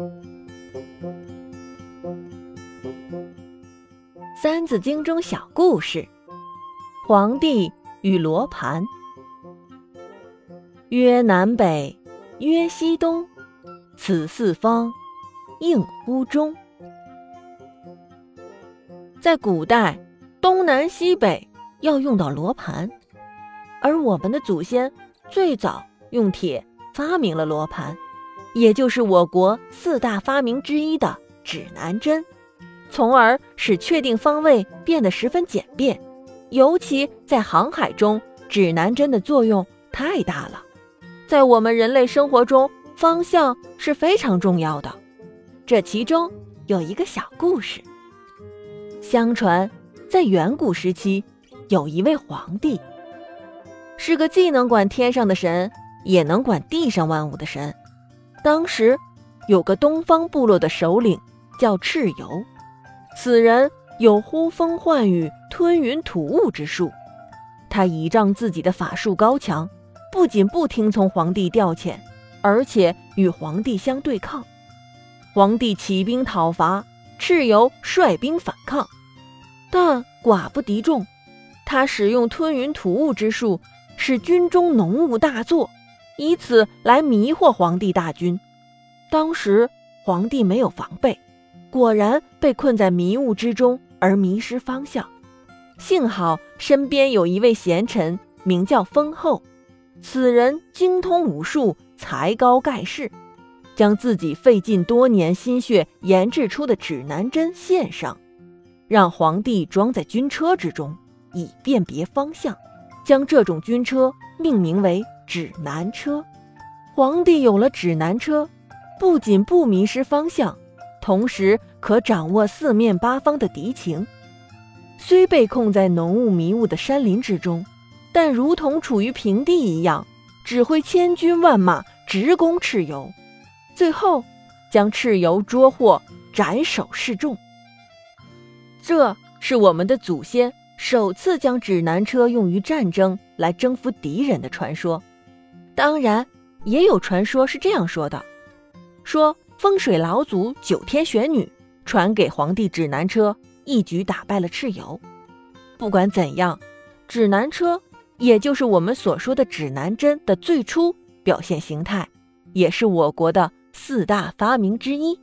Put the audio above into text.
《三字经》中小故事：皇帝与罗盘。曰南北，曰西东，此四方，应乎中。在古代，东南西北要用到罗盘，而我们的祖先最早用铁发明了罗盘，也就是我国四大发明之一的指南针。从而使确定方位变得十分简便，尤其在航海中，指南针的作用太大了。在我们人类生活中，方向是非常重要的。这其中有一个小故事：相传，在远古时期，有一位皇帝，是个既能管天上的神，也能管地上万物的神。当时，有个东方部落的首领叫蚩尤。此人有呼风唤雨、吞云吐雾之术，他倚仗自己的法术高强，不仅不听从皇帝调遣，而且与皇帝相对抗。皇帝起兵讨伐，蚩尤率兵反抗，但寡不敌众。他使用吞云吐雾之术，使军中浓雾大作，以此来迷惑皇帝大军。当时皇帝没有防备。果然被困在迷雾之中而迷失方向，幸好身边有一位贤臣，名叫封后。此人精通武术，才高盖世，将自己费尽多年心血研制出的指南针献上，让皇帝装在军车之中，以辨别方向，将这种军车命名为指南车。皇帝有了指南车，不仅不迷失方向。同时可掌握四面八方的敌情，虽被控在浓雾迷雾的山林之中，但如同处于平地一样，指挥千军万马直攻蚩尤，最后将蚩尤捉获，斩首示众。这是我们的祖先首次将指南车用于战争来征服敌人的传说。当然，也有传说是这样说的：说。风水老祖九天玄女传给皇帝指南车，一举打败了蚩尤。不管怎样，指南车也就是我们所说的指南针的最初表现形态，也是我国的四大发明之一。